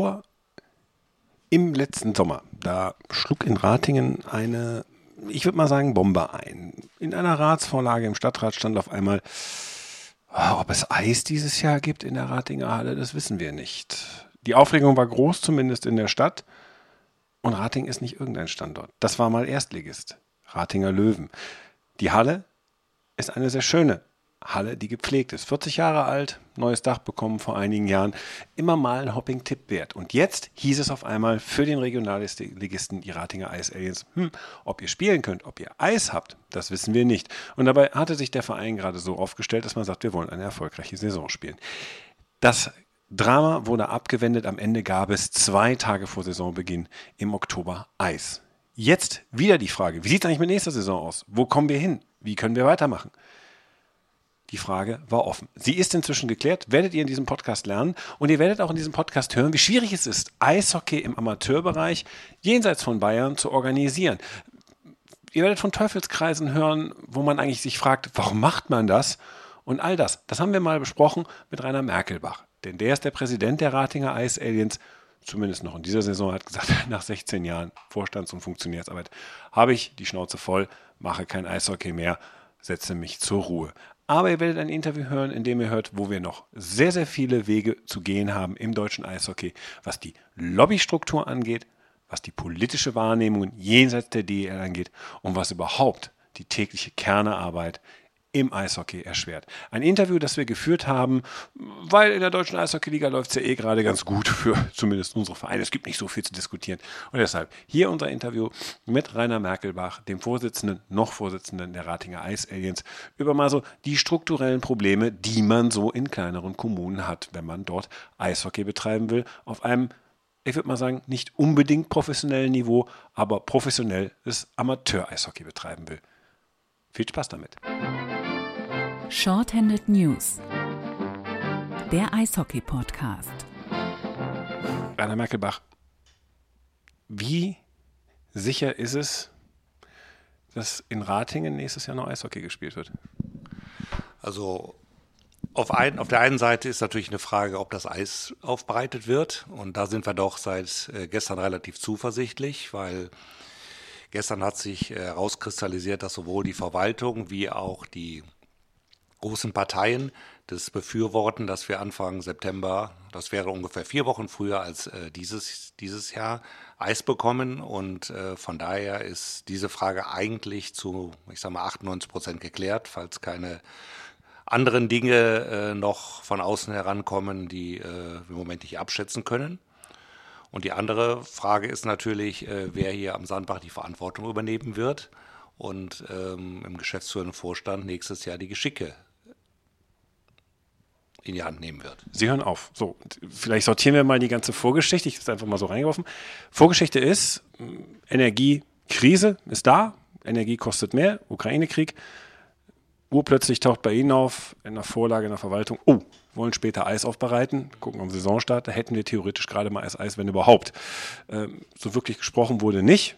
vor im letzten Sommer, da schlug in Ratingen eine, ich würde mal sagen, Bombe ein. In einer Ratsvorlage im Stadtrat stand auf einmal, oh, ob es Eis dieses Jahr gibt in der Ratinger Halle, das wissen wir nicht. Die Aufregung war groß, zumindest in der Stadt. Und Rating ist nicht irgendein Standort. Das war mal Erstligist. Ratinger Löwen. Die Halle ist eine sehr schöne Halle, die gepflegt ist. 40 Jahre alt, neues Dach bekommen vor einigen Jahren. Immer mal ein Hopping-Tipp wert. Und jetzt hieß es auf einmal für den Regionalligisten, die Ratinger Eis Aliens, hm, ob ihr spielen könnt, ob ihr Eis habt, das wissen wir nicht. Und dabei hatte sich der Verein gerade so aufgestellt, dass man sagt, wir wollen eine erfolgreiche Saison spielen. Das Drama wurde abgewendet. Am Ende gab es zwei Tage vor Saisonbeginn im Oktober Eis. Jetzt wieder die Frage, wie sieht es eigentlich mit nächster Saison aus? Wo kommen wir hin? Wie können wir weitermachen? Die Frage war offen. Sie ist inzwischen geklärt, werdet ihr in diesem Podcast lernen und ihr werdet auch in diesem Podcast hören, wie schwierig es ist, Eishockey im Amateurbereich jenseits von Bayern zu organisieren. Ihr werdet von Teufelskreisen hören, wo man eigentlich sich fragt, warum macht man das? Und all das, das haben wir mal besprochen mit Rainer Merkelbach. Denn der ist der Präsident der Ratinger Ice Aliens, zumindest noch in dieser Saison, hat gesagt, nach 16 Jahren Vorstands- und Funktionärsarbeit habe ich die Schnauze voll, mache kein Eishockey mehr, setze mich zur Ruhe. Aber ihr werdet ein Interview hören, in dem ihr hört, wo wir noch sehr, sehr viele Wege zu gehen haben im deutschen Eishockey, was die Lobbystruktur angeht, was die politische Wahrnehmung jenseits der DEL angeht und was überhaupt die tägliche Kernearbeit im Eishockey erschwert. Ein Interview, das wir geführt haben, weil in der deutschen Eishockeyliga läuft es ja eh gerade ganz gut für zumindest unsere Vereine. Es gibt nicht so viel zu diskutieren. Und deshalb hier unser Interview mit Rainer Merkelbach, dem Vorsitzenden, noch Vorsitzenden der Ratinger Ice Aliens, über mal so die strukturellen Probleme, die man so in kleineren Kommunen hat, wenn man dort Eishockey betreiben will, auf einem ich würde mal sagen, nicht unbedingt professionellen Niveau, aber professionelles Amateur-Eishockey betreiben will. Viel Spaß damit. Shorthanded News. Der Eishockey-Podcast. Rainer Merkelbach, wie sicher ist es, dass in Ratingen nächstes Jahr noch Eishockey gespielt wird? Also auf, ein, auf der einen Seite ist natürlich eine Frage, ob das Eis aufbereitet wird. Und da sind wir doch seit äh, gestern relativ zuversichtlich, weil gestern hat sich herauskristallisiert, dass sowohl die Verwaltung wie auch die großen Parteien das befürworten, dass wir Anfang September, das wäre ungefähr vier Wochen früher als äh, dieses, dieses Jahr, Eis bekommen. Und äh, von daher ist diese Frage eigentlich zu, ich sage mal, 98 Prozent geklärt, falls keine anderen Dinge äh, noch von außen herankommen, die äh, wir im Moment nicht abschätzen können. Und die andere Frage ist natürlich, äh, wer hier am Sandbach die Verantwortung übernehmen wird und ähm, im geschäftsführenden Vorstand nächstes Jahr die Geschicke in die Hand nehmen wird. Sie hören auf. So, vielleicht sortieren wir mal die ganze Vorgeschichte. Ich habe es einfach mal so reingeworfen. Vorgeschichte ist, Energiekrise ist da, Energie kostet mehr, Ukraine-Krieg. Urplötzlich taucht bei Ihnen auf, in der Vorlage in der Verwaltung, oh, wollen später Eis aufbereiten, gucken am Saisonstart, da hätten wir theoretisch gerade mal Eis, Eis wenn überhaupt. Ähm, so wirklich gesprochen wurde nicht.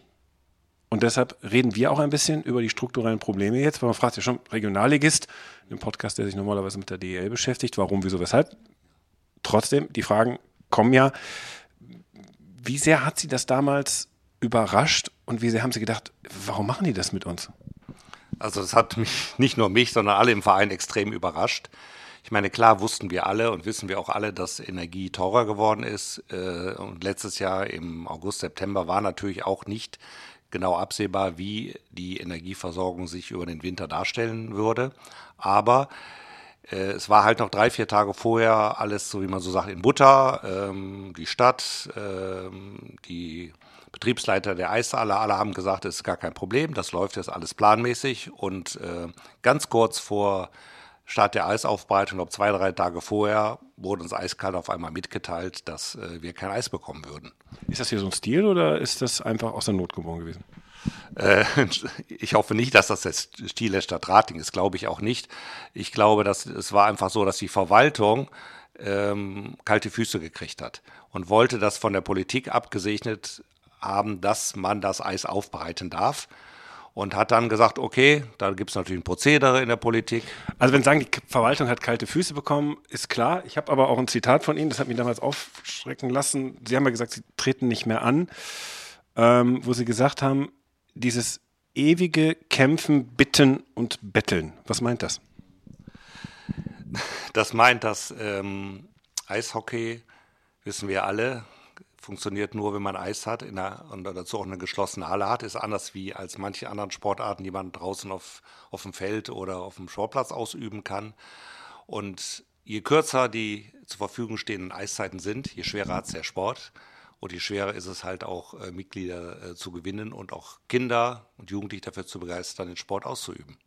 Und deshalb reden wir auch ein bisschen über die strukturellen Probleme jetzt, weil man fragt ja schon, Regionalligist, ein Podcast, der sich normalerweise mit der DEL beschäftigt, warum, wieso, weshalb. Trotzdem, die Fragen kommen ja. Wie sehr hat Sie das damals überrascht und wie sehr haben Sie gedacht, warum machen die das mit uns? Also das hat mich, nicht nur mich, sondern alle im Verein extrem überrascht. Ich meine, klar wussten wir alle und wissen wir auch alle, dass Energie teurer geworden ist. Äh, und letztes Jahr im August, September war natürlich auch nicht genau absehbar, wie die Energieversorgung sich über den Winter darstellen würde. Aber äh, es war halt noch drei, vier Tage vorher alles, so wie man so sagt, in Butter. Ähm, die Stadt, ähm, die Betriebsleiter der Eishalle, alle haben gesagt, es ist gar kein Problem, das läuft jetzt alles planmäßig. Und äh, ganz kurz vor Start der Eisaufbereitung, glaube zwei, drei Tage vorher, wurde uns eiskalt auf einmal mitgeteilt, dass äh, wir kein Eis bekommen würden. Ist das hier so ein Stil oder ist das einfach aus der Not geboren gewesen? Äh, ich hoffe nicht, dass das der Stil der Stadt Rating ist, glaube ich auch nicht. Ich glaube, dass es war einfach so, dass die Verwaltung ähm, kalte Füße gekriegt hat und wollte das von der Politik abgesegnet haben, dass man das Eis aufbereiten darf. Und hat dann gesagt, okay, da gibt es natürlich ein Prozedere in der Politik. Also wenn Sie sagen, die Verwaltung hat kalte Füße bekommen, ist klar. Ich habe aber auch ein Zitat von Ihnen, das hat mich damals aufschrecken lassen. Sie haben ja gesagt, Sie treten nicht mehr an, ähm, wo Sie gesagt haben, dieses ewige Kämpfen, Bitten und Betteln. Was meint das? Das meint, dass ähm, Eishockey, wissen wir alle, funktioniert nur, wenn man Eis hat einer, und dazu auch eine geschlossene Halle hat. Ist anders wie als manche anderen Sportarten, die man draußen auf, auf dem Feld oder auf dem Sportplatz ausüben kann. Und je kürzer die zur Verfügung stehenden Eiszeiten sind, je schwerer hat es der Sport. Und je schwerer ist es halt auch, äh, Mitglieder äh, zu gewinnen und auch Kinder und Jugendliche dafür zu begeistern, den Sport auszuüben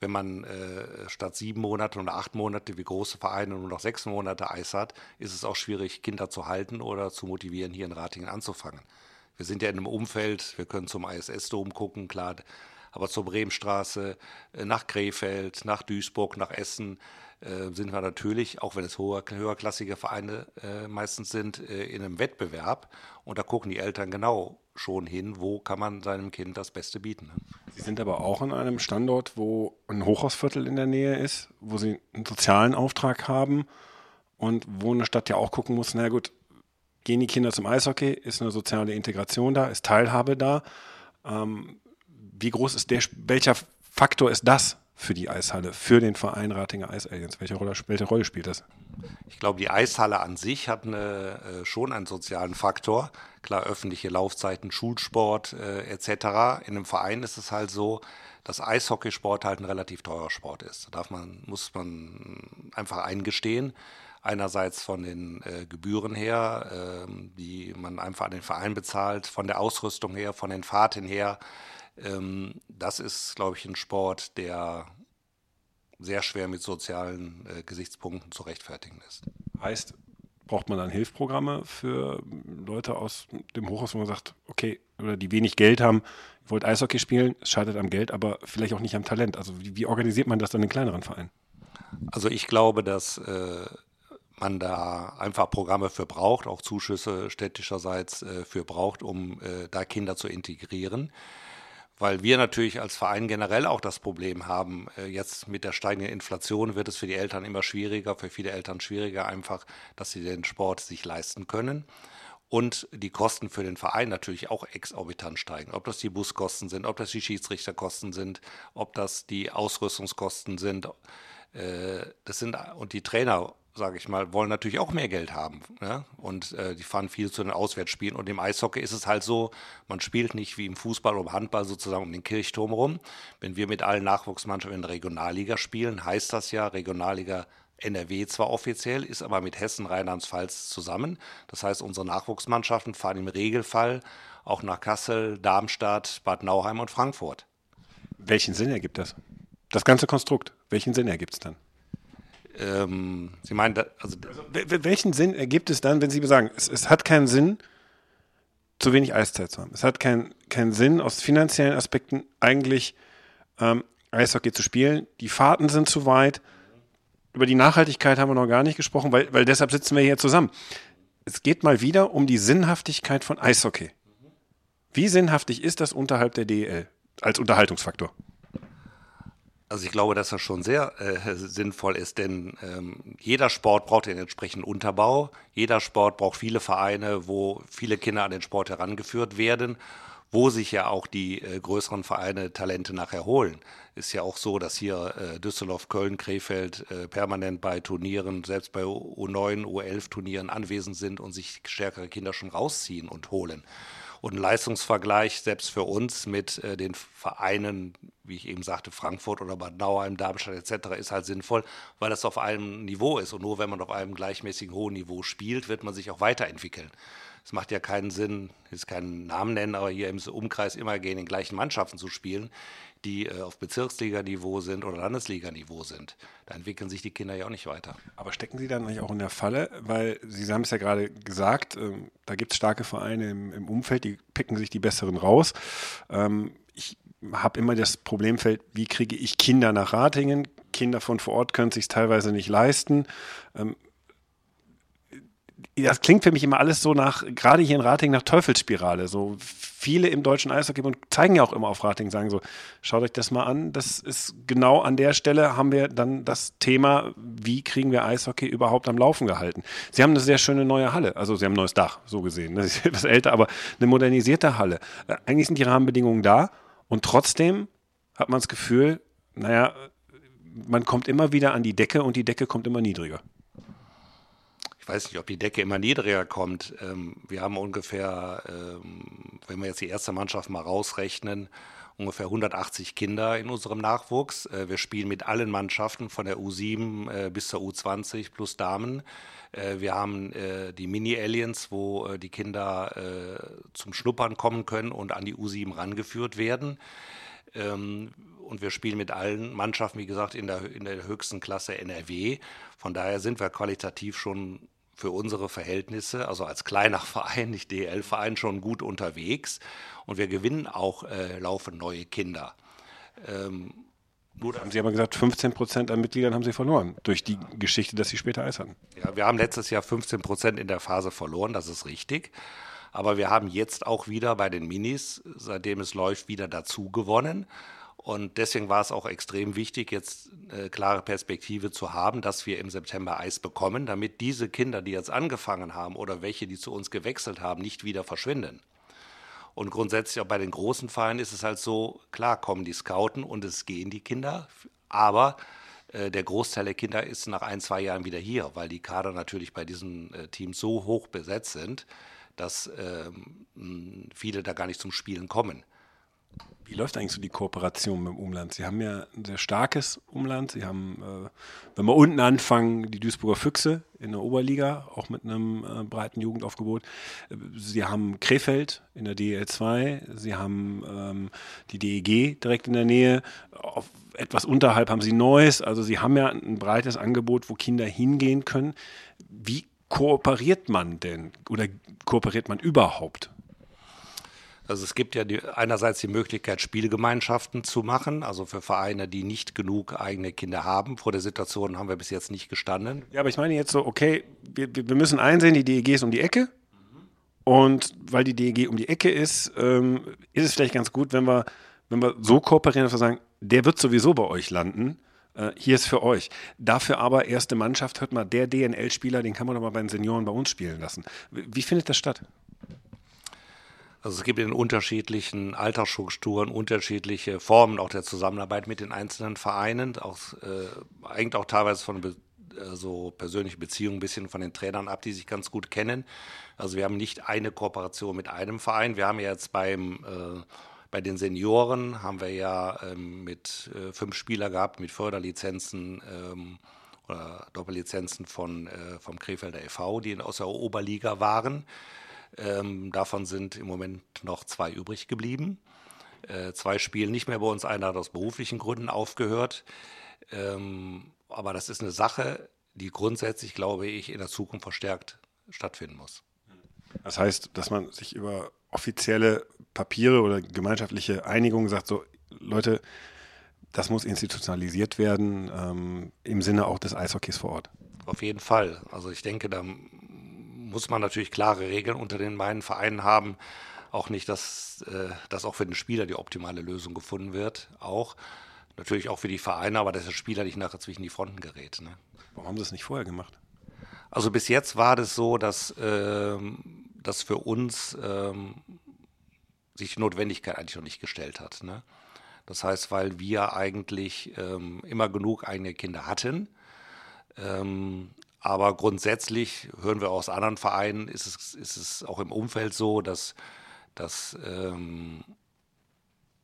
wenn man äh, statt sieben Monate oder acht Monate wie große Vereine nur noch sechs Monate Eis hat, ist es auch schwierig, Kinder zu halten oder zu motivieren, hier in Ratingen anzufangen. Wir sind ja in einem Umfeld, wir können zum ISS-Dom gucken, klar, aber zur Bremenstraße, äh, nach Krefeld, nach Duisburg, nach Essen äh, sind wir natürlich, auch wenn es hoher, höherklassige Vereine äh, meistens sind, äh, in einem Wettbewerb. Und da gucken die Eltern genau schon hin, wo kann man seinem Kind das Beste bieten. Ne? Sie sind aber auch an einem Standort, wo ein Hochhausviertel in der Nähe ist, wo Sie einen sozialen Auftrag haben und wo eine Stadt ja auch gucken muss, na gut, gehen die Kinder zum Eishockey, ist eine soziale Integration da, ist Teilhabe da. Ähm, wie groß ist der, welcher Faktor ist das für die Eishalle, für den Verein Ratinger Eis Aliens? Welche Rolle, welche Rolle spielt das? Ich glaube, die Eishalle an sich hat eine, äh, schon einen sozialen Faktor. Klar, öffentliche Laufzeiten, Schulsport äh, etc. In einem Verein ist es halt so, dass Eishockeysport halt ein relativ teurer Sport ist. Da darf man, muss man einfach eingestehen. Einerseits von den äh, Gebühren her, äh, die man einfach an den Verein bezahlt, von der Ausrüstung her, von den Fahrten her. Ähm, das ist, glaube ich, ein Sport, der sehr schwer mit sozialen äh, Gesichtspunkten zu rechtfertigen ist. Heißt, braucht man dann Hilfsprogramme für Leute aus dem Hochhaus, wo man sagt, okay, oder die wenig Geld haben, wollt Eishockey spielen, es scheitert am Geld, aber vielleicht auch nicht am Talent. Also wie, wie organisiert man das dann in kleineren Vereinen? Also ich glaube, dass äh, man da einfach Programme für braucht, auch Zuschüsse städtischerseits äh, für braucht, um äh, da Kinder zu integrieren weil wir natürlich als Verein generell auch das Problem haben, äh, jetzt mit der steigenden Inflation wird es für die Eltern immer schwieriger, für viele Eltern schwieriger einfach, dass sie den Sport sich leisten können. Und die Kosten für den Verein natürlich auch exorbitant steigen. Ob das die Buskosten sind, ob das die Schiedsrichterkosten sind, ob das die Ausrüstungskosten sind. Äh, das sind und die Trainer sage ich mal, wollen natürlich auch mehr Geld haben. Ja? Und äh, die fahren viel zu den Auswärtsspielen. Und im Eishockey ist es halt so, man spielt nicht wie im Fußball oder im Handball sozusagen um den Kirchturm rum. Wenn wir mit allen Nachwuchsmannschaften in der Regionalliga spielen, heißt das ja Regionalliga NRW zwar offiziell, ist aber mit Hessen, Rheinland-Pfalz zusammen. Das heißt, unsere Nachwuchsmannschaften fahren im Regelfall auch nach Kassel, Darmstadt, Bad Nauheim und Frankfurt. Welchen Sinn ergibt das? Das ganze Konstrukt, welchen Sinn ergibt es dann? Ähm, Sie meinen, also, also welchen Sinn ergibt es dann, wenn Sie sagen, es, es, hat keinen Sinn, zu wenig Eiszeit zu haben? Es hat keinen keinen Sinn, aus finanziellen Aspekten eigentlich ähm, Eishockey zu spielen. Die Fahrten sind zu weit. Über die Nachhaltigkeit haben wir noch gar nicht gesprochen, weil, weil deshalb sitzen wir hier zusammen. Es geht mal wieder um die Sinnhaftigkeit von Eishockey. Wie sinnhaftig ist das unterhalb der DEL als Unterhaltungsfaktor? Also ich glaube, dass das schon sehr äh, sinnvoll ist, denn ähm, jeder Sport braucht den entsprechenden Unterbau. Jeder Sport braucht viele Vereine, wo viele Kinder an den Sport herangeführt werden, wo sich ja auch die äh, größeren Vereine Talente nachher holen. Ist ja auch so, dass hier äh, Düsseldorf, Köln, Krefeld äh, permanent bei Turnieren, selbst bei U9, U11 Turnieren anwesend sind und sich stärkere Kinder schon rausziehen und holen. Und ein Leistungsvergleich selbst für uns mit äh, den Vereinen, wie ich eben sagte, Frankfurt oder Bad Nauheim, Darmstadt etc. ist halt sinnvoll, weil das auf einem Niveau ist. Und nur wenn man auf einem gleichmäßigen hohen Niveau spielt, wird man sich auch weiterentwickeln. Es macht ja keinen Sinn, jetzt keinen Namen nennen, aber hier im Umkreis immer gegen den gleichen Mannschaften zu spielen, die äh, auf Bezirksliganiveau sind oder Landesliganiveau sind. Da entwickeln sich die Kinder ja auch nicht weiter. Aber stecken Sie dann nicht auch in der Falle? Weil Sie haben es ja gerade gesagt, ähm, da gibt es starke Vereine im, im, Umfeld, die picken sich die besseren raus. Ähm, ich habe immer das Problemfeld, wie kriege ich Kinder nach Ratingen? Kinder von vor Ort können es sich teilweise nicht leisten. Ähm, das klingt für mich immer alles so nach, gerade hier in Ratingen, nach Teufelsspirale. So viele im deutschen Eishockeybund zeigen ja auch immer auf Rating, sagen so, schaut euch das mal an. Das ist genau an der Stelle haben wir dann das Thema, wie kriegen wir Eishockey überhaupt am Laufen gehalten. Sie haben eine sehr schöne neue Halle, also sie haben ein neues Dach, so gesehen. Das ist etwas älter, aber eine modernisierte Halle. Äh, eigentlich sind die Rahmenbedingungen da und trotzdem hat man das Gefühl, naja, man kommt immer wieder an die Decke und die Decke kommt immer niedriger weiß nicht, ob die Decke immer niedriger kommt. Ähm, wir haben ungefähr, ähm, wenn wir jetzt die erste Mannschaft mal rausrechnen, ungefähr 180 Kinder in unserem Nachwuchs. Äh, wir spielen mit allen Mannschaften von der U7 äh, bis zur U20 plus Damen. Äh, wir haben die Mini-Aliens, wo die Kinder zum Schnuppern kommen können und an die U7 rangeführt werden. Ähm, und wir spielen mit allen Mannschaften, wie gesagt, in der, in der höchsten Klasse NRW. Von daher sind wir qualitativ schon für unsere Verhältnisse, also als kleiner Verein, nicht DL-Verein, schon gut unterwegs. Und wir gewinnen auch äh, laufend neue Kinder. Ähm, Sie haben gesagt, 15 Prozent an Mitgliedern haben Sie verloren durch die Geschichte, dass Sie später Eis hatten. Ja, wir haben letztes Jahr 15 Prozent in der Phase verloren, das ist richtig. Aber wir haben jetzt auch wieder bei den Minis, seitdem es läuft, wieder dazu gewonnen. Und deswegen war es auch extrem wichtig, jetzt eine klare Perspektive zu haben, dass wir im September Eis bekommen, damit diese Kinder, die jetzt angefangen haben oder welche, die zu uns gewechselt haben, nicht wieder verschwinden. Und grundsätzlich auch bei den großen Vereinen ist es halt so, klar kommen die Scouten und es gehen die Kinder, aber äh, der Großteil der Kinder ist nach ein, zwei Jahren wieder hier, weil die Kader natürlich bei diesen äh, Teams so hoch besetzt sind, dass ähm, viele da gar nicht zum Spielen kommen. Wie läuft eigentlich so die Kooperation mit dem Umland? Sie haben ja ein sehr starkes Umland. Sie haben, äh, wenn wir unten anfangen, die Duisburger Füchse in der Oberliga, auch mit einem äh, breiten Jugendaufgebot. Sie haben Krefeld in der DL2. Sie haben ähm, die DEG direkt in der Nähe. Auf etwas unterhalb haben Sie Neues. Also Sie haben ja ein breites Angebot, wo Kinder hingehen können. Wie kooperiert man denn oder kooperiert man überhaupt? Also es gibt ja die, einerseits die Möglichkeit, Spielgemeinschaften zu machen, also für Vereine, die nicht genug eigene Kinder haben. Vor der Situation haben wir bis jetzt nicht gestanden. Ja, aber ich meine jetzt so, okay, wir, wir müssen einsehen, die DEG ist um die Ecke. Und weil die DEG um die Ecke ist, ähm, ist es vielleicht ganz gut, wenn wir, wenn wir so kooperieren, dass wir sagen, der wird sowieso bei euch landen. Äh, hier ist für euch. Dafür aber erste Mannschaft, hört mal, der DNL-Spieler, den kann man doch mal bei den Senioren bei uns spielen lassen. Wie findet das statt? Also es gibt in unterschiedlichen Altersstrukturen unterschiedliche Formen auch der Zusammenarbeit mit den einzelnen Vereinen, auch, äh, hängt auch teilweise von be äh, so persönliche Beziehungen ein bisschen von den Trainern ab, die sich ganz gut kennen. Also wir haben nicht eine Kooperation mit einem Verein. Wir haben jetzt beim äh, bei den Senioren haben wir ja ähm, mit äh, fünf Spieler gehabt mit Förderlizenzen ähm, oder Doppellizenzen von äh, vom Krefelder e.V., die aus der Oberliga waren. Ähm, davon sind im Moment noch zwei übrig geblieben. Äh, zwei spielen nicht mehr bei uns, einer hat aus beruflichen Gründen aufgehört. Ähm, aber das ist eine Sache, die grundsätzlich, glaube ich, in der Zukunft verstärkt stattfinden muss. Das heißt, dass man sich über offizielle Papiere oder gemeinschaftliche Einigungen sagt, so Leute, das muss institutionalisiert werden, ähm, im Sinne auch des Eishockeys vor Ort. Auf jeden Fall. Also ich denke, da muss man natürlich klare Regeln unter den beiden Vereinen haben. Auch nicht, dass, äh, dass auch für den Spieler die optimale Lösung gefunden wird. Auch natürlich auch für die Vereine, aber dass der Spieler nicht nachher zwischen die Fronten gerät. Ne? Warum haben Sie das nicht vorher gemacht? Also bis jetzt war das so, dass, ähm, dass für uns ähm, sich die Notwendigkeit eigentlich noch nicht gestellt hat. Ne? Das heißt, weil wir eigentlich ähm, immer genug eigene Kinder hatten, ähm, aber grundsätzlich hören wir aus anderen Vereinen, ist es, ist es auch im Umfeld so, dass, dass ähm,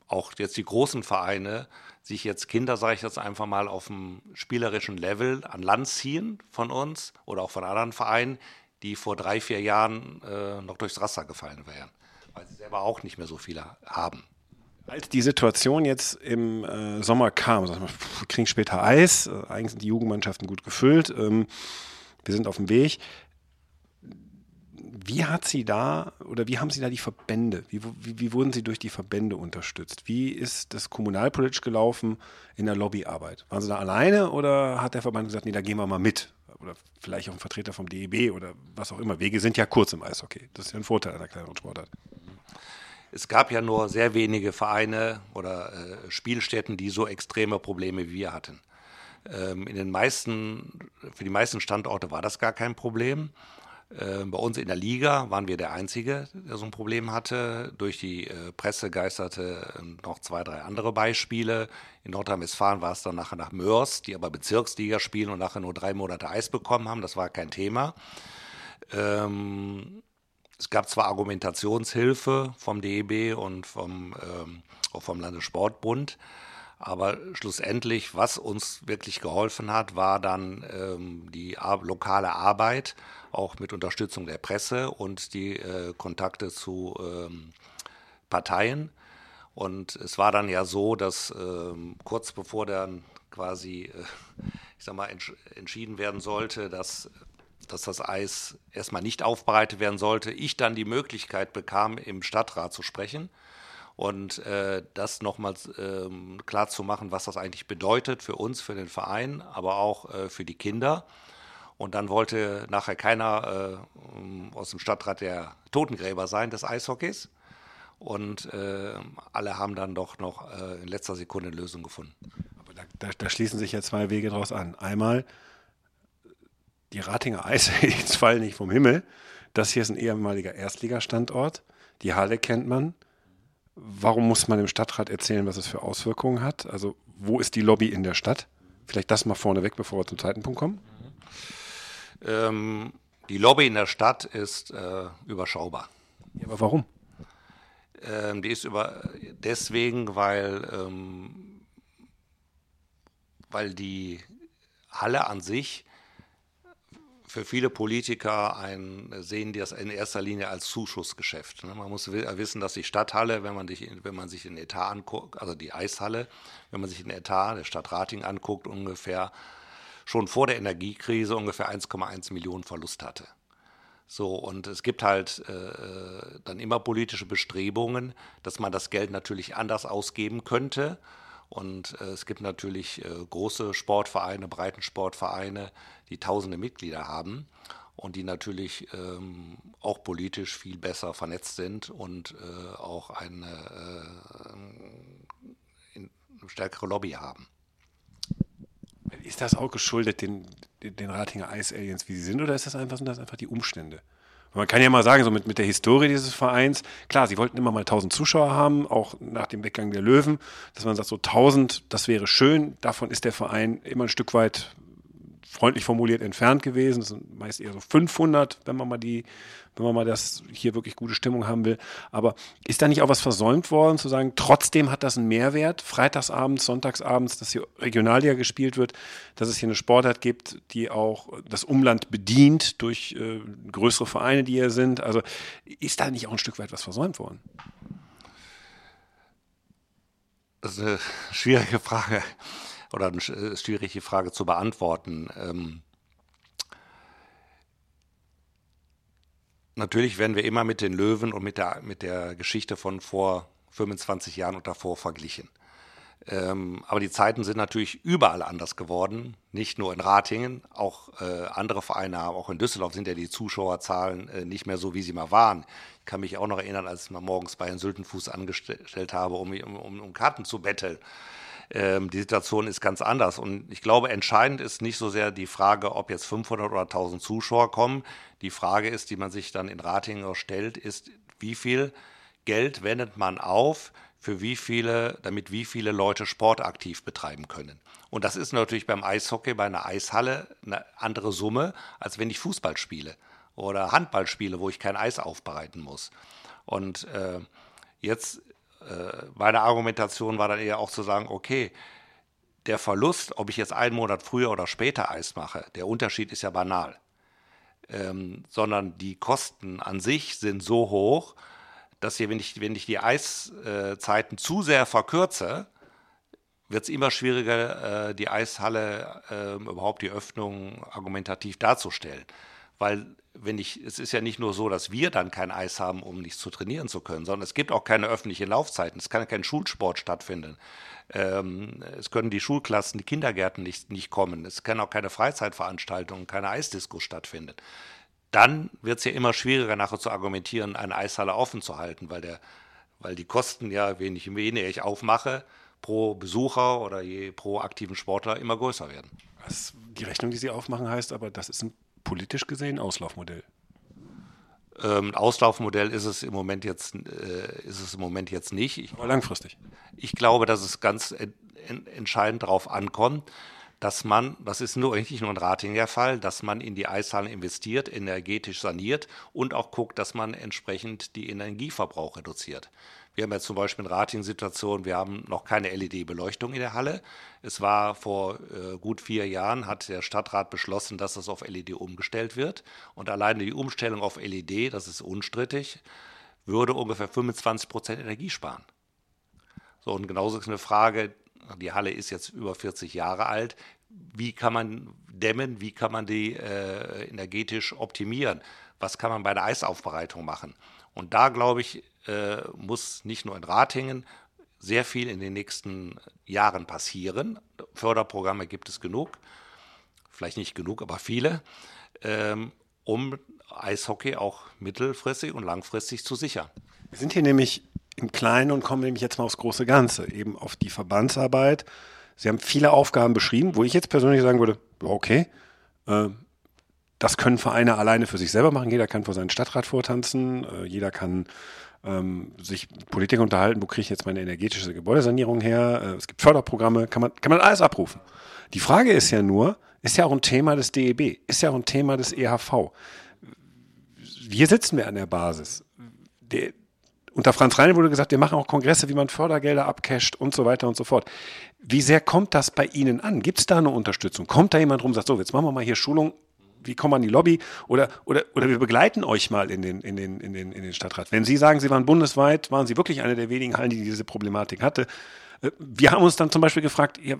auch jetzt die großen Vereine sich jetzt Kinder, sage ich jetzt einfach mal, auf dem spielerischen Level an Land ziehen von uns oder auch von anderen Vereinen, die vor drei, vier Jahren äh, noch durchs Raster gefallen wären, weil sie selber auch nicht mehr so viele haben. Als die Situation jetzt im äh, Sommer kam, also wir kriegen später Eis, äh, eigentlich sind die Jugendmannschaften gut gefüllt, ähm, wir sind auf dem Weg. Wie hat sie da oder wie haben Sie da die Verbände? Wie, wie, wie, wurden Sie durch die Verbände unterstützt? Wie ist das kommunalpolitisch gelaufen in der Lobbyarbeit? Waren Sie da alleine oder hat der Verband gesagt, nee, da gehen wir mal mit? Oder vielleicht auch ein Vertreter vom DEB oder was auch immer. Wege sind ja kurz im Eishockey. Das ist ja ein Vorteil einer kleineren Sportart. Es gab ja nur sehr wenige Vereine oder äh, Spielstätten, die so extreme Probleme wie wir hatten. Ähm, in den meisten, für die meisten Standorte war das gar kein Problem. Ähm, bei uns in der Liga waren wir der Einzige, der so ein Problem hatte. Durch die äh, Presse geisterte ähm, noch zwei, drei andere Beispiele. In Nordrhein-Westfalen war es dann nachher nach Mörs, die aber Bezirksliga spielen und nachher nur drei Monate Eis bekommen haben. Das war kein Thema. Ähm, es gab zwar Argumentationshilfe vom DEB und vom, ähm, auch vom Landessportbund, aber schlussendlich, was uns wirklich geholfen hat, war dann ähm, die lokale Arbeit, auch mit Unterstützung der Presse und die äh, Kontakte zu ähm, Parteien. Und es war dann ja so, dass ähm, kurz bevor dann quasi, äh, ich sag mal, entsch entschieden werden sollte, dass dass das Eis erstmal nicht aufbereitet werden sollte, ich dann die Möglichkeit bekam, im Stadtrat zu sprechen und äh, das nochmals ähm, klar zu machen, was das eigentlich bedeutet für uns, für den Verein, aber auch äh, für die Kinder. Und dann wollte nachher keiner äh, aus dem Stadtrat der Totengräber sein des Eishockeys. Und äh, alle haben dann doch noch äh, in letzter Sekunde eine Lösung gefunden. Aber da, da, da schließen sich ja zwei Wege draus an. Einmal die Ratinger Eishockey fallen nicht vom Himmel. Das hier ist ein ehemaliger Erstligastandort. Die Halle kennt man. Warum muss man dem Stadtrat erzählen, was es für Auswirkungen hat? Also wo ist die Lobby in der Stadt? Vielleicht das mal vorneweg, bevor wir zum zweiten Punkt kommen. Ähm, die Lobby in der Stadt ist äh, überschaubar. Ja, aber warum? Ähm, die ist über deswegen, weil, ähm, weil die Halle an sich für viele Politiker ein, sehen die das in erster Linie als Zuschussgeschäft. Ne? Man muss wissen, dass die Stadthalle, wenn man, dich, wenn man sich den Etat anguckt, also die Eishalle, wenn man sich den Etat der Stadt Rating anguckt, ungefähr schon vor der Energiekrise ungefähr 1,1 Millionen Verlust hatte. So, und es gibt halt äh, dann immer politische Bestrebungen, dass man das Geld natürlich anders ausgeben könnte und äh, es gibt natürlich äh, große Sportvereine, Breitensportvereine, die tausende Mitglieder haben und die natürlich ähm, auch politisch viel besser vernetzt sind und äh, auch eine, äh, stärkere Lobby haben. Ist das auch geschuldet den, den Ratinger Ice Aliens, wie sie sind, oder ist das einfach, sind das einfach die Umstände? Man kann ja mal sagen, so mit, mit der Historie dieses Vereins, klar, sie wollten immer mal 1000 Zuschauer haben, auch nach dem Weggang der Löwen, dass man sagt, so 1000, das wäre schön. Davon ist der Verein immer ein Stück weit freundlich formuliert entfernt gewesen. Das sind meist eher so 500, wenn man mal die, wenn man mal das hier wirklich gute Stimmung haben will. Aber ist da nicht auch was versäumt worden, zu sagen, trotzdem hat das einen Mehrwert, freitagsabends, sonntagsabends, dass hier Regionalliga gespielt wird, dass es hier eine Sportart gibt, die auch das Umland bedient durch äh, größere Vereine, die hier sind. Also ist da nicht auch ein Stück weit was versäumt worden? Das ist eine schwierige Frage oder eine äh, schwierige Frage zu beantworten. Ähm, natürlich werden wir immer mit den Löwen und mit der, mit der Geschichte von vor 25 Jahren und davor verglichen. Ähm, aber die Zeiten sind natürlich überall anders geworden, nicht nur in Ratingen, auch äh, andere Vereine haben, auch in Düsseldorf sind ja die Zuschauerzahlen äh, nicht mehr so, wie sie mal waren. Ich kann mich auch noch erinnern, als ich mal morgens bei Herrn Sültenfuß angestellt habe, um, um, um Karten zu betteln. Ähm, die Situation ist ganz anders. Und ich glaube, entscheidend ist nicht so sehr die Frage, ob jetzt 500 oder 1000 Zuschauer kommen. Die Frage ist, die man sich dann in Ratingen stellt, ist, wie viel Geld wendet man auf, für wie viele, damit wie viele Leute sportaktiv betreiben können. Und das ist natürlich beim Eishockey, bei einer Eishalle eine andere Summe, als wenn ich Fußball spiele oder Handball spiele, wo ich kein Eis aufbereiten muss. Und äh, jetzt meine Argumentation war dann eher auch zu sagen, okay, der Verlust, ob ich jetzt einen Monat früher oder später Eis mache, der Unterschied ist ja banal. Ähm, sondern die Kosten an sich sind so hoch, dass hier, wenn ich, wenn ich die Eiszeiten zu sehr verkürze, wird es immer schwieriger, äh, die Eishalle äh, überhaupt die Öffnung argumentativ darzustellen. Weil wenn ich, es ist ja nicht nur so, dass wir dann kein Eis haben, um nichts zu trainieren zu können, sondern es gibt auch keine öffentlichen Laufzeiten. Es kann kein Schulsport stattfinden. Ähm, es können die Schulklassen, die Kindergärten nicht, nicht kommen. Es können auch keine Freizeitveranstaltungen, keine Eisdiskos stattfinden. Dann wird es ja immer schwieriger, nachher zu argumentieren, eine Eishalle offen zu halten, weil der weil die Kosten ja, wenig weniger ich aufmache, pro Besucher oder je pro aktiven Sportler immer größer werden. Die Rechnung, die Sie aufmachen, heißt aber, das ist ein politisch gesehen Auslaufmodell. Ähm, Auslaufmodell ist es im Moment jetzt, äh, ist es im Moment jetzt nicht. Ich, aber langfristig. Ich glaube, dass es ganz en en entscheidend darauf ankommt, dass man, das ist nur nicht nur ein Ratinger Fall, dass man in die Eishallen investiert, energetisch saniert und auch guckt, dass man entsprechend die Energieverbrauch reduziert. Wir haben jetzt zum Beispiel eine Rating-Situation, wir haben noch keine LED-Beleuchtung in der Halle. Es war vor äh, gut vier Jahren, hat der Stadtrat beschlossen, dass das auf LED umgestellt wird. Und alleine die Umstellung auf LED, das ist unstrittig, würde ungefähr 25 Prozent Energie sparen. So, und genauso ist eine Frage, die Halle ist jetzt über 40 Jahre alt. Wie kann man dämmen? Wie kann man die äh, energetisch optimieren? Was kann man bei der Eisaufbereitung machen? Und da, glaube ich, äh, muss nicht nur in Ratingen sehr viel in den nächsten Jahren passieren. Förderprogramme gibt es genug, vielleicht nicht genug, aber viele, ähm, um Eishockey auch mittelfristig und langfristig zu sichern. Wir sind hier nämlich im Kleinen und kommen nämlich jetzt mal aufs große Ganze, eben auf die Verbandsarbeit. Sie haben viele Aufgaben beschrieben, wo ich jetzt persönlich sagen würde, okay, äh, das können Vereine alleine für sich selber machen. Jeder kann vor seinen Stadtrat vortanzen, äh, jeder kann ähm, sich Politiker unterhalten, wo kriege ich jetzt meine energetische Gebäudesanierung her, äh, es gibt Förderprogramme, kann man, kann man alles abrufen. Die Frage ist ja nur, ist ja auch ein Thema des DEB, ist ja auch ein Thema des EHV. Hier sitzen wir an der Basis. Der, unter Franz Reine wurde gesagt, wir machen auch Kongresse, wie man Fördergelder abcasht und so weiter und so fort. Wie sehr kommt das bei Ihnen an? Gibt es da eine Unterstützung? Kommt da jemand rum und sagt, so, jetzt machen wir mal hier Schulung, wie kommen wir an die Lobby? Oder, oder, oder wir begleiten euch mal in den, in, den, in, den, in den Stadtrat. Wenn Sie sagen, Sie waren bundesweit, waren Sie wirklich eine der wenigen Hallen, die diese Problematik hatte. Äh, wir haben uns dann zum Beispiel gefragt, ja,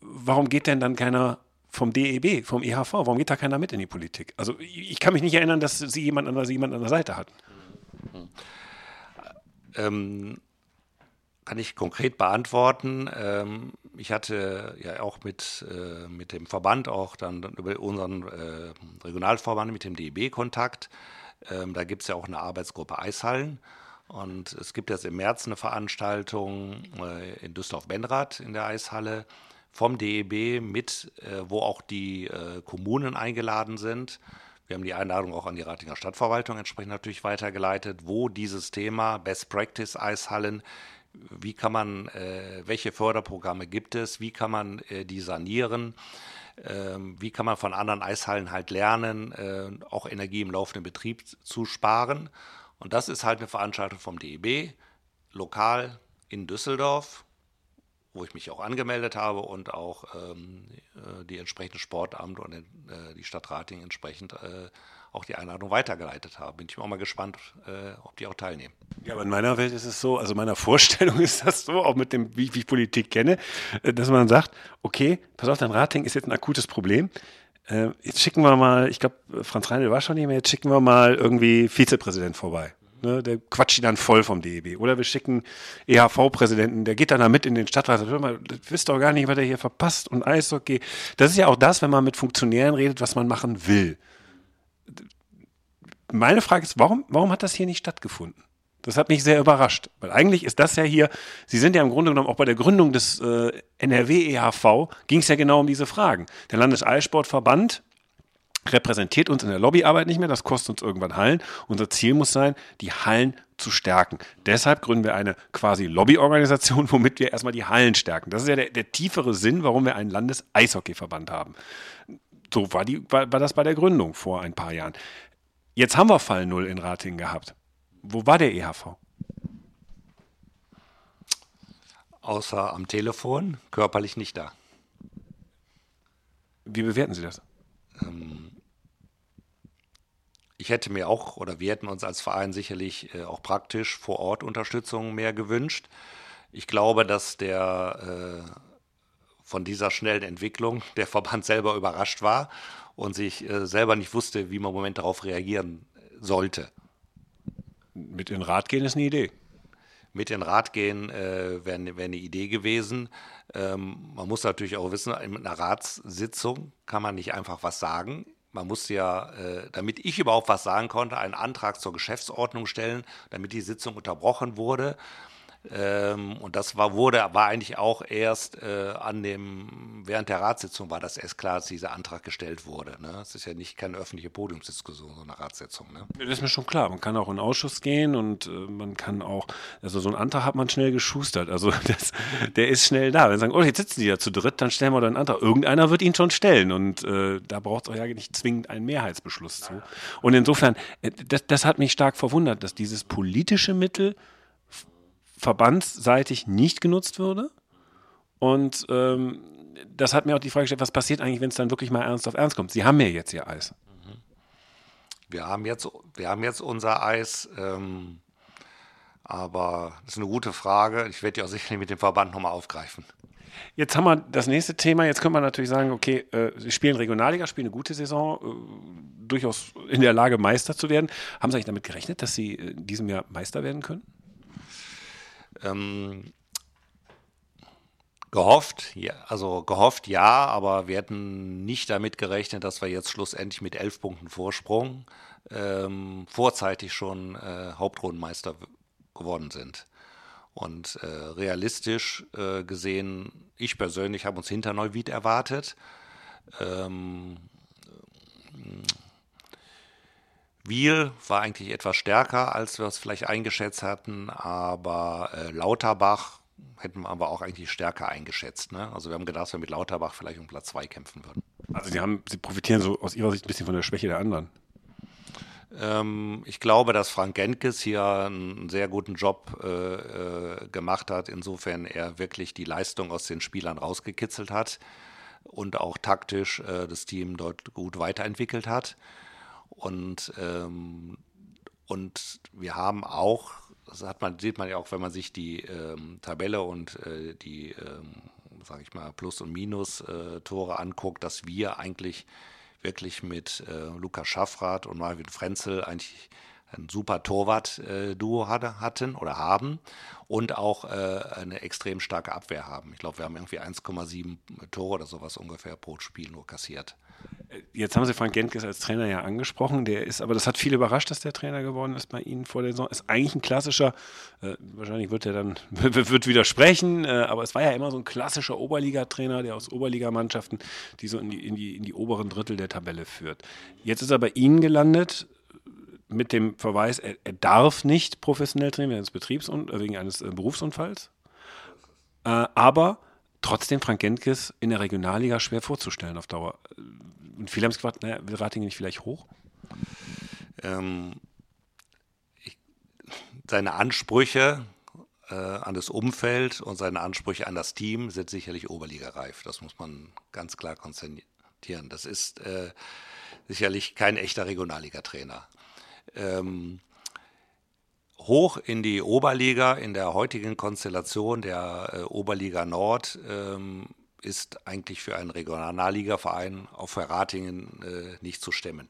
warum geht denn dann keiner vom DEB, vom EHV, warum geht da keiner mit in die Politik? Also ich kann mich nicht erinnern, dass Sie jemand an jemand an der Seite hatten. Ähm, kann ich konkret beantworten. Ähm, ich hatte ja auch mit, äh, mit dem Verband, auch dann, über unseren äh, Regionalverband, mit dem DEB Kontakt. Ähm, da gibt es ja auch eine Arbeitsgruppe Eishallen. Und es gibt jetzt im März eine Veranstaltung äh, in Düsseldorf-Benrath in der Eishalle vom DEB mit, äh, wo auch die äh, Kommunen eingeladen sind. Wir haben die Einladung auch an die Ratinger Stadtverwaltung entsprechend natürlich weitergeleitet, wo dieses Thema Best Practice Eishallen wie kann man, äh, welche Förderprogramme gibt es, wie kann man äh, die sanieren, äh, wie kann man von anderen Eishallen halt lernen, äh, auch Energie im laufenden Betrieb zu sparen. Und das ist halt eine Veranstaltung vom DEB, lokal in Düsseldorf, wo ich mich auch angemeldet habe und auch ähm, äh, die entsprechende Sportamt und äh, die Stadt Rating entsprechend auch die Einladung weitergeleitet haben. Bin ich auch mal gespannt, äh, ob die auch teilnehmen. Ja, aber in meiner Welt ist es so, also in meiner Vorstellung ist das so, auch mit dem, wie, wie ich Politik kenne, äh, dass man sagt, okay, pass auf, dein Rating ist jetzt ein akutes Problem. Äh, jetzt schicken wir mal, ich glaube, Franz Reinl war schon nicht mehr, jetzt schicken wir mal irgendwie Vizepräsident vorbei. Ne, der quatscht die dann voll vom DEB. Oder wir schicken EHV-Präsidenten, der geht dann da mit in den Stadtrat. Hör mal, wisst doch gar nicht, was er hier verpasst. Und Eishockey. Das ist ja auch das, wenn man mit Funktionären redet, was man machen will meine Frage ist, warum, warum hat das hier nicht stattgefunden? Das hat mich sehr überrascht, weil eigentlich ist das ja hier, Sie sind ja im Grunde genommen auch bei der Gründung des äh, NRW-EHV, ging es ja genau um diese Fragen. Der Landeseissportverband repräsentiert uns in der Lobbyarbeit nicht mehr, das kostet uns irgendwann Hallen. Unser Ziel muss sein, die Hallen zu stärken. Deshalb gründen wir eine quasi Lobbyorganisation, womit wir erstmal die Hallen stärken. Das ist ja der, der tiefere Sinn, warum wir einen Landeseishockeyverband haben. So war, die, war, war das bei der Gründung vor ein paar Jahren. Jetzt haben wir Fall 0 in Ratingen gehabt. Wo war der EHV? Außer am Telefon, körperlich nicht da. Wie bewerten Sie das? Ähm, ich hätte mir auch, oder wir hätten uns als Verein sicherlich äh, auch praktisch vor Ort Unterstützung mehr gewünscht. Ich glaube, dass der äh, von dieser schnellen Entwicklung der Verband selber überrascht war und sich äh, selber nicht wusste, wie man im Moment darauf reagieren sollte. Mit in Rat gehen ist eine Idee. Mit in Rat gehen äh, wäre wär eine Idee gewesen. Ähm, man muss natürlich auch wissen, in einer Ratssitzung kann man nicht einfach was sagen. man musste ja, äh, damit ich überhaupt was sagen konnte, einen Antrag zur Geschäftsordnung stellen, damit die Sitzung unterbrochen wurde. Ähm, und das war, wurde, war eigentlich auch erst äh, an dem, während der Ratssitzung war das erst klar, dass dieser Antrag gestellt wurde. Ne? Es ist ja nicht keine öffentliche Podiumsdiskussion, so eine Ratssitzung. Ne? Das ist mir schon klar. Man kann auch in den Ausschuss gehen und äh, man kann auch, also so einen Antrag hat man schnell geschustert. Also das, der ist schnell da. Wenn sie sagen, oh, jetzt sitzen die ja zu dritt, dann stellen wir da einen Antrag. Irgendeiner wird ihn schon stellen und äh, da braucht es auch ja nicht zwingend einen Mehrheitsbeschluss zu. Und insofern, äh, das, das hat mich stark verwundert, dass dieses politische Mittel verbandsseitig nicht genutzt würde. Und ähm, das hat mir auch die Frage gestellt, was passiert eigentlich, wenn es dann wirklich mal ernst auf ernst kommt? Sie haben ja jetzt Ihr Eis. Wir haben jetzt, wir haben jetzt unser Eis, ähm, aber das ist eine gute Frage. Ich werde die auch sicherlich mit dem Verband nochmal aufgreifen. Jetzt haben wir das nächste Thema. Jetzt könnte man natürlich sagen, okay, äh, Sie spielen Regionalliga, spielen eine gute Saison, äh, durchaus in der Lage, Meister zu werden. Haben Sie eigentlich damit gerechnet, dass Sie in diesem Jahr Meister werden können? Ähm, gehofft, ja, also gehofft ja, aber wir hätten nicht damit gerechnet, dass wir jetzt schlussendlich mit elf Punkten Vorsprung ähm, vorzeitig schon äh, Hauptrundenmeister geworden sind. Und äh, realistisch äh, gesehen, ich persönlich habe uns hinter Neuwied erwartet. Ähm, Wiel war eigentlich etwas stärker, als wir es vielleicht eingeschätzt hatten, aber äh, Lauterbach hätten wir aber auch eigentlich stärker eingeschätzt. Ne? Also wir haben gedacht, dass wir mit Lauterbach vielleicht um Platz 2 kämpfen würden. Also Sie, haben, Sie profitieren so aus Ihrer Sicht ein bisschen von der Schwäche der anderen. Ähm, ich glaube, dass Frank Genkes hier einen sehr guten Job äh, äh, gemacht hat, insofern er wirklich die Leistung aus den Spielern rausgekitzelt hat und auch taktisch äh, das Team dort gut weiterentwickelt hat. Und, ähm, und wir haben auch, das hat man, sieht man ja auch, wenn man sich die ähm, Tabelle und äh, die, ähm, sage ich mal, Plus- und Minus-Tore äh, anguckt, dass wir eigentlich wirklich mit äh, Lukas Schaffrath und Marvin Frenzel eigentlich ein super Torwart-Duo hatten oder haben und auch äh, eine extrem starke Abwehr haben. Ich glaube, wir haben irgendwie 1,7 Tore oder sowas ungefähr pro Spiel nur kassiert. Jetzt haben Sie Frank Gentges als Trainer ja angesprochen. Der ist, aber das hat viel überrascht, dass der Trainer geworden ist bei Ihnen vor der Saison. Ist eigentlich ein klassischer, äh, wahrscheinlich wird er dann wird widersprechen, äh, aber es war ja immer so ein klassischer Oberligatrainer, der aus Oberligamannschaften, die so in die, in, die, in die oberen Drittel der Tabelle führt. Jetzt ist er bei Ihnen gelandet mit dem Verweis, er, er darf nicht professionell trainieren wegen eines, Betriebsun wegen eines äh, Berufsunfalls. Äh, aber trotzdem Frank Gentges in der Regionalliga schwer vorzustellen auf Dauer. Und viele haben es gefragt, naja, will Ratingen nicht vielleicht hoch? Ähm, ich, seine Ansprüche äh, an das Umfeld und seine Ansprüche an das Team sind sicherlich oberligareif. Das muss man ganz klar konstatieren. Das ist äh, sicherlich kein echter Regionalligatrainer. Ähm, hoch in die Oberliga in der heutigen Konstellation der äh, Oberliga Nord ähm, ist eigentlich für einen Regionalligaverein auf Ratingen äh, nicht zu stemmen.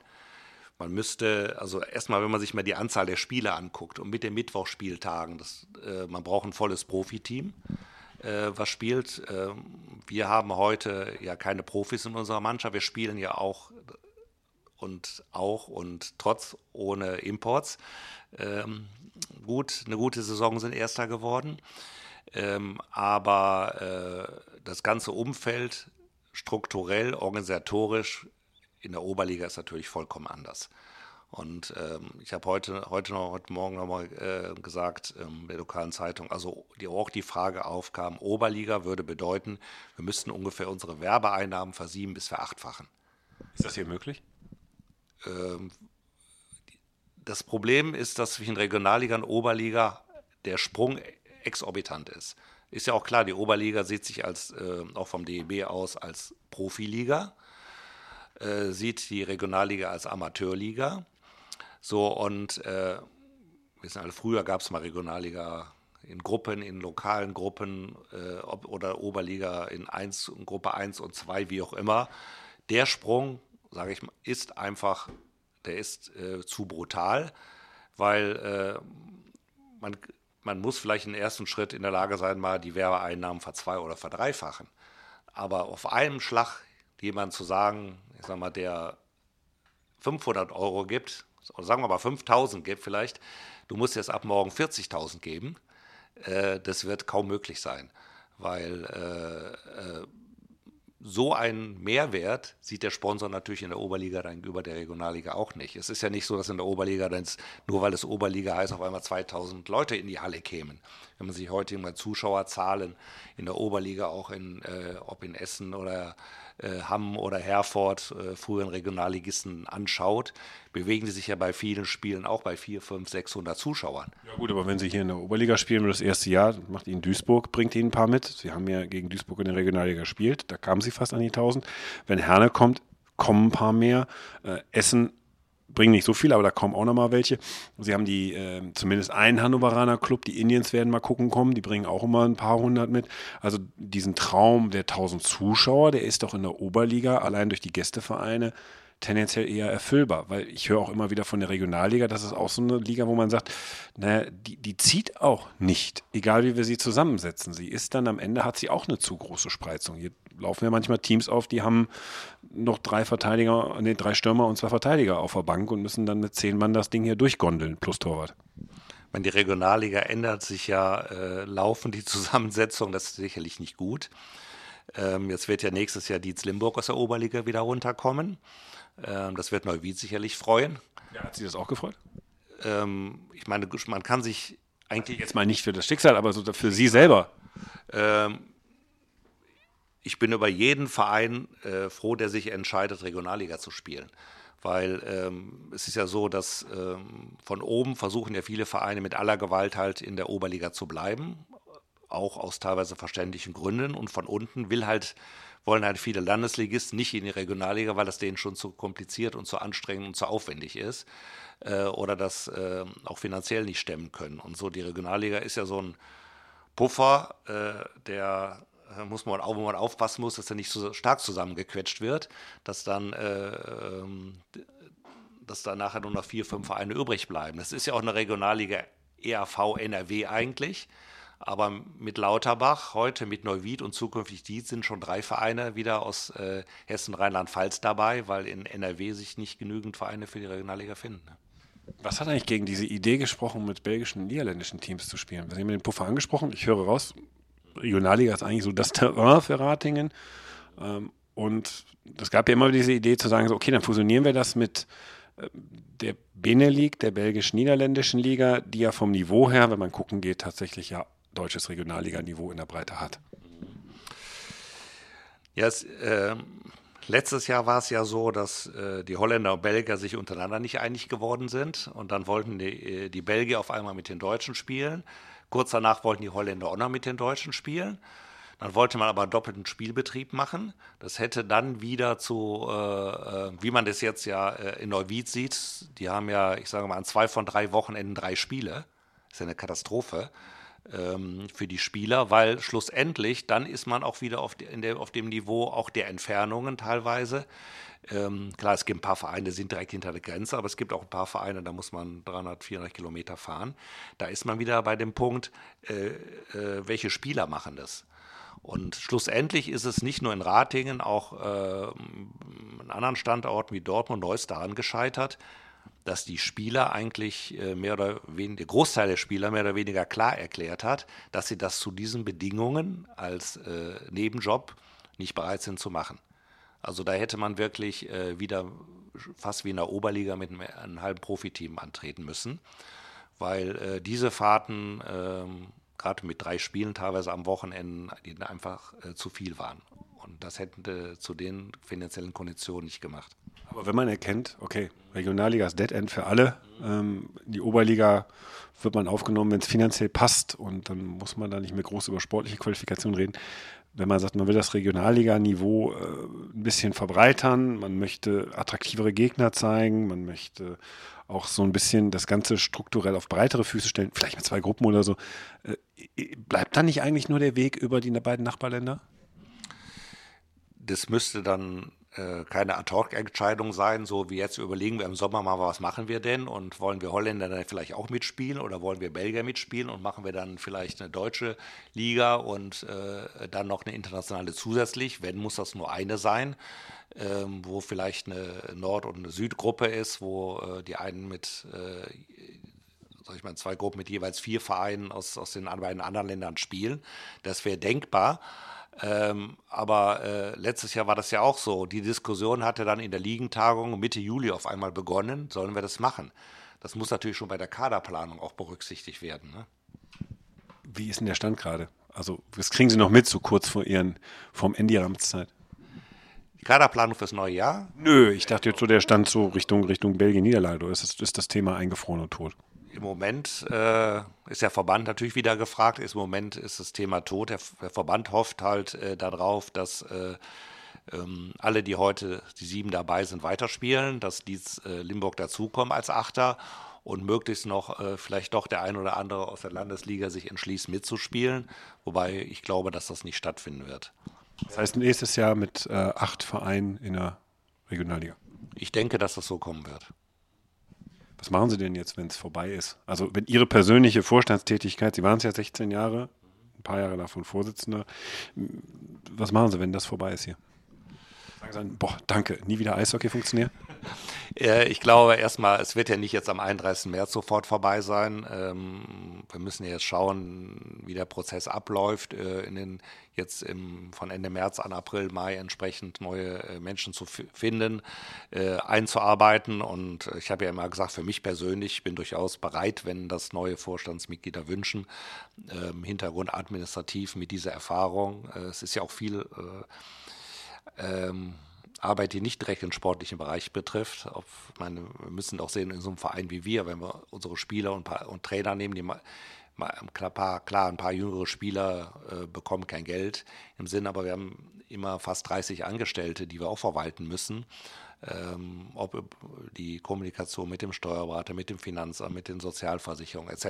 Man müsste, also erstmal, wenn man sich mal die Anzahl der Spiele anguckt und mit den Mittwochspieltagen, das, äh, man braucht ein volles Profiteam, äh, was spielt. Ähm, wir haben heute ja keine Profis in unserer Mannschaft, wir spielen ja auch und auch und trotz ohne Imports. Ähm, gut, eine gute Saison sind Erster geworden. Ähm, aber äh, das ganze Umfeld strukturell, organisatorisch in der Oberliga ist natürlich vollkommen anders. Und ähm, ich habe heute, heute noch, heute Morgen nochmal äh, gesagt, ähm, der lokalen Zeitung, also die, auch die Frage aufkam, Oberliga würde bedeuten, wir müssten ungefähr unsere Werbeeinnahmen versieben bis verachtfachen. Ist das hier möglich? Ähm, das Problem ist, dass zwischen Regionalliga und Oberliga der Sprung exorbitant ist. Ist ja auch klar, die Oberliga sieht sich als, äh, auch vom DEB aus als Profiliga, äh, sieht die Regionalliga als Amateurliga. So, und äh, wissen alle, früher gab es mal Regionalliga in Gruppen, in lokalen Gruppen äh, ob, oder Oberliga in, eins, in Gruppe 1 und 2, wie auch immer. Der Sprung, sage ich mal, ist einfach, der ist äh, zu brutal, weil äh, man man muss vielleicht im ersten Schritt in der Lage sein, mal die Werbeeinnahmen verzwei- oder verdreifachen. Aber auf einem Schlag jemand zu sagen, ich sag mal, der 500 Euro gibt, oder sagen wir mal 5000 gibt vielleicht, du musst jetzt ab morgen 40.000 geben, äh, das wird kaum möglich sein, weil äh, äh, so einen Mehrwert sieht der Sponsor natürlich in der Oberliga gegenüber der Regionalliga auch nicht. Es ist ja nicht so, dass in der Oberliga, nur weil es Oberliga heißt, auf einmal 2000 Leute in die Halle kämen. Wenn man sich heute mal Zuschauerzahlen in der Oberliga, auch in, äh, ob in Essen oder äh, Hamm oder Herford, äh, früheren Regionalligisten anschaut, bewegen die sich ja bei vielen Spielen auch bei 4, 5, 600 Zuschauern. Ja gut, aber wenn Sie hier in der Oberliga spielen, das erste Jahr, macht Ihnen Duisburg, bringt Ihnen ein paar mit. Sie haben ja gegen Duisburg in der Regionalliga gespielt, da kamen Sie fast an die 1000. Wenn Herne kommt, kommen ein paar mehr. Äh, Essen bringen nicht so viel, aber da kommen auch noch mal welche. Sie haben die, äh, zumindest einen Hannoveraner Club, die Indians werden mal gucken kommen, die bringen auch immer ein paar hundert mit. Also diesen Traum der 1000 Zuschauer, der ist doch in der Oberliga allein durch die Gästevereine tendenziell eher erfüllbar, weil ich höre auch immer wieder von der Regionalliga, das ist auch so eine Liga, wo man sagt, naja, die, die zieht auch nicht, egal wie wir sie zusammensetzen. Sie ist dann am Ende, hat sie auch eine zu große Spreizung. Hier laufen ja manchmal Teams auf, die haben noch drei Verteidiger, nee, drei Stürmer und zwei Verteidiger auf der Bank und müssen dann mit zehn Mann das Ding hier durchgondeln, plus Torwart. Wenn die Regionalliga ändert sich ja äh, laufend die Zusammensetzung, das ist sicherlich nicht gut. Ähm, jetzt wird ja nächstes Jahr Dietz Limburg aus der Oberliga wieder runterkommen. Ähm, das wird Neuwied sicherlich freuen. Ja, hat sie das auch gefreut? Ähm, ich meine, man kann sich eigentlich. Jetzt mal nicht für das Schicksal, aber so für Sie selber. Ähm, ich bin über jeden Verein äh, froh, der sich entscheidet, Regionalliga zu spielen. Weil ähm, es ist ja so, dass ähm, von oben versuchen ja viele Vereine mit aller Gewalt halt in der Oberliga zu bleiben, auch aus teilweise verständlichen Gründen. Und von unten will halt, wollen halt viele Landesligisten nicht in die Regionalliga, weil das denen schon zu kompliziert und zu anstrengend und zu aufwendig ist äh, oder das äh, auch finanziell nicht stemmen können. Und so die Regionalliga ist ja so ein Puffer, äh, der muss man auch, wo man aufpassen muss, dass er nicht so stark zusammengequetscht wird, dass dann, äh, ähm, dass dann nachher nur noch vier, fünf Vereine übrig bleiben. Das ist ja auch eine Regionalliga ERV NRW eigentlich. Aber mit Lauterbach, heute mit Neuwied und zukünftig Dietz sind schon drei Vereine wieder aus äh, Hessen, Rheinland-Pfalz dabei, weil in NRW sich nicht genügend Vereine für die Regionalliga finden. Ne? Was hat eigentlich gegen diese Idee gesprochen, mit belgischen und niederländischen Teams zu spielen? Sie haben den Puffer angesprochen. Ich höre raus, Regionalliga ist eigentlich so das Terrain für Ratingen. Ähm, und es gab ja immer diese Idee zu sagen, so, okay, dann fusionieren wir das mit äh, der Benelux, der belgisch-niederländischen Liga, die ja vom Niveau her, wenn man gucken geht, tatsächlich ja deutsches Regionalliganiveau in der Breite hat. Ja, es, äh, letztes Jahr war es ja so, dass äh, die Holländer und Belgier sich untereinander nicht einig geworden sind und dann wollten die, äh, die Belgier auf einmal mit den Deutschen spielen. Kurz danach wollten die Holländer auch noch mit den Deutschen spielen. Dann wollte man aber doppelten Spielbetrieb machen. Das hätte dann wieder zu, äh, äh, wie man das jetzt ja äh, in Neuwied sieht, die haben ja, ich sage mal, an zwei von drei Wochenenden drei Spiele. Das ist ja eine Katastrophe für die Spieler, weil schlussendlich dann ist man auch wieder auf, de, der, auf dem Niveau auch der Entfernungen teilweise. Ähm, klar, es gibt ein paar Vereine, die sind direkt hinter der Grenze, aber es gibt auch ein paar Vereine, da muss man 300, 400 Kilometer fahren. Da ist man wieder bei dem Punkt, äh, äh, welche Spieler machen das? Und schlussendlich ist es nicht nur in Ratingen, auch äh, an anderen Standorten wie Dortmund, Neuss daran gescheitert, dass die Spieler eigentlich äh, mehr oder weniger, der Großteil der Spieler mehr oder weniger klar erklärt hat, dass sie das zu diesen Bedingungen als äh, Nebenjob nicht bereit sind zu machen. Also da hätte man wirklich äh, wieder fast wie in der Oberliga mit einem, einem halben Profiteam antreten müssen, weil äh, diese Fahrten, ähm, gerade mit drei Spielen teilweise am Wochenende, einfach äh, zu viel waren. Und das hätte zu den finanziellen Konditionen nicht gemacht. Aber wenn man erkennt, okay, Regionalliga ist Dead End für alle, ähm, die Oberliga wird man aufgenommen, wenn es finanziell passt und dann muss man da nicht mehr groß über sportliche Qualifikation reden wenn man sagt, man will das Regionalliga-Niveau äh, ein bisschen verbreitern, man möchte attraktivere Gegner zeigen, man möchte auch so ein bisschen das Ganze strukturell auf breitere Füße stellen, vielleicht mit zwei Gruppen oder so. Äh, bleibt dann nicht eigentlich nur der Weg über die beiden Nachbarländer? Das müsste dann äh, keine Ad-Hoc-Entscheidung sein, so wie jetzt überlegen wir im Sommer mal, was machen wir denn und wollen wir Holländer dann vielleicht auch mitspielen oder wollen wir Belgier mitspielen und machen wir dann vielleicht eine deutsche Liga und äh, dann noch eine internationale zusätzlich. Wenn, muss das nur eine sein, ähm, wo vielleicht eine Nord- und eine Südgruppe ist, wo äh, die einen mit äh, sag ich mal, zwei Gruppen mit jeweils vier Vereinen aus, aus den beiden anderen Ländern spielen. Das wäre denkbar. Ähm, aber äh, letztes Jahr war das ja auch so. Die Diskussion hatte dann in der Ligentagung Mitte Juli auf einmal begonnen. Sollen wir das machen? Das muss natürlich schon bei der Kaderplanung auch berücksichtigt werden. Ne? Wie ist denn der Stand gerade? Also, das kriegen Sie noch mit, so kurz vor Ihren, vom Ende Ihrer Amtszeit. Die Kaderplanung fürs neue Jahr? Nö, ich dachte jetzt so, der Stand so Richtung, Richtung Belgien-Niederlande. Ist, das, ist das Thema eingefroren und tot? Im Moment äh, ist der Verband natürlich wieder gefragt. Im Moment ist das Thema tot. Der, der Verband hofft halt äh, darauf, dass äh, ähm, alle, die heute, die sieben dabei sind, weiterspielen, dass dies äh, Limburg dazukommen als Achter und möglichst noch äh, vielleicht doch der ein oder andere aus der Landesliga sich entschließt mitzuspielen. Wobei ich glaube, dass das nicht stattfinden wird. Das heißt, nächstes Jahr mit äh, acht Vereinen in der Regionalliga. Ich denke, dass das so kommen wird. Was machen Sie denn jetzt, wenn es vorbei ist? Also wenn Ihre persönliche Vorstandstätigkeit, Sie waren es ja 16 Jahre, ein paar Jahre davon Vorsitzender, was machen Sie, wenn das vorbei ist hier? Sagen boah, danke, nie wieder Eishockey funktioniert? Ich glaube erstmal, es wird ja nicht jetzt am 31. März sofort vorbei sein. Ähm, wir müssen jetzt schauen, wie der Prozess abläuft, äh, in den jetzt im, von Ende März an April, Mai entsprechend neue äh, Menschen zu finden, äh, einzuarbeiten. Und ich habe ja immer gesagt, für mich persönlich bin durchaus bereit, wenn das neue Vorstandsmitglieder wünschen, ähm, Hintergrund administrativ mit dieser Erfahrung. es ist ja auch viel ähm, Arbeit, die nicht direkt den sportlichen Bereich betrifft. Auf, meine, wir müssen auch sehen, in so einem Verein wie wir, wenn wir unsere Spieler und, und Trainer nehmen, die mal, mal paar, klar, ein paar jüngere Spieler äh, bekommen kein Geld im Sinn, aber wir haben immer fast 30 Angestellte, die wir auch verwalten müssen. Ähm, ob die Kommunikation mit dem Steuerberater, mit dem Finanzamt, mit den Sozialversicherungen etc.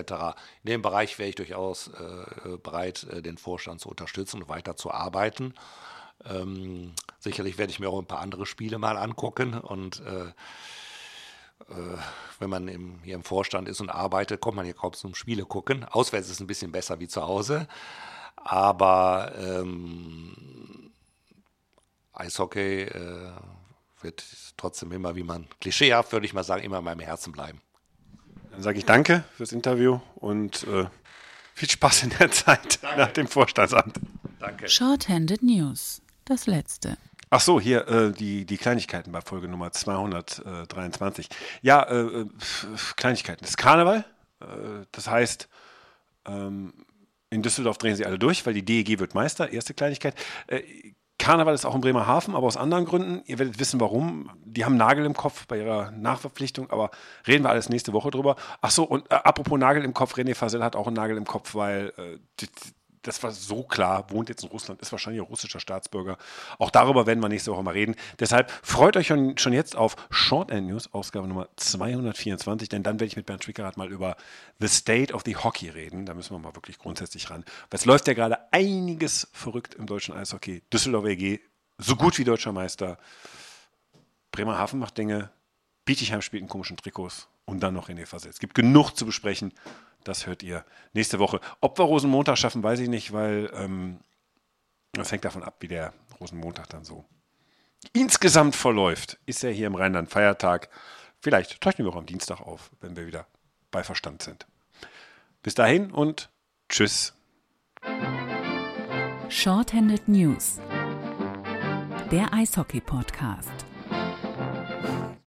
In dem Bereich wäre ich durchaus äh, bereit, äh, den Vorstand zu unterstützen und weiter zu arbeiten. Ähm, sicherlich werde ich mir auch ein paar andere Spiele mal angucken und äh, äh, wenn man im, hier im Vorstand ist und arbeitet, kommt man hier kaum zum Spiele gucken. Auswärts ist es ein bisschen besser wie zu Hause, aber ähm, Eishockey äh, wird trotzdem immer, wie man klischeehaft würde ich mal sagen, immer in meinem Herzen bleiben. Dann sage ich danke fürs Interview und äh, viel Spaß in der Zeit danke. nach dem Vorstandsamt. Danke. Shorthanded News das letzte. Ach so, hier äh, die, die Kleinigkeiten bei Folge Nummer 223. Ja, äh, äh Kleinigkeiten. Das ist Karneval. Äh, das heißt, ähm, in Düsseldorf drehen sie alle durch, weil die DEG wird Meister. Erste Kleinigkeit. Äh, Karneval ist auch in Bremerhaven, aber aus anderen Gründen. Ihr werdet wissen, warum. Die haben Nagel im Kopf bei ihrer Nachverpflichtung, aber reden wir alles nächste Woche drüber. Ach so, und äh, apropos Nagel im Kopf, René Fasel hat auch einen Nagel im Kopf, weil äh, das war so klar, wohnt jetzt in Russland, ist wahrscheinlich ein russischer Staatsbürger. Auch darüber werden wir nächste Woche mal reden. Deshalb freut euch schon, schon jetzt auf Short End News, Ausgabe Nummer 224, denn dann werde ich mit Bernd Schwickerath mal über The State of the Hockey reden. Da müssen wir mal wirklich grundsätzlich ran. Es läuft ja gerade einiges verrückt im deutschen Eishockey. Düsseldorf EG, so gut wie deutscher Meister. Bremerhaven macht Dinge. Bietigheim spielt in komischen Trikots. Und dann noch René Fassel. Es gibt genug zu besprechen. Das hört ihr nächste Woche. Ob wir Rosenmontag schaffen, weiß ich nicht, weil ähm, das hängt davon ab, wie der Rosenmontag dann so insgesamt verläuft. Ist ja hier im Rheinland Feiertag. Vielleicht tauchen wir auch am Dienstag auf, wenn wir wieder bei Verstand sind. Bis dahin und tschüss. Shorthanded News. Der Eishockey-Podcast.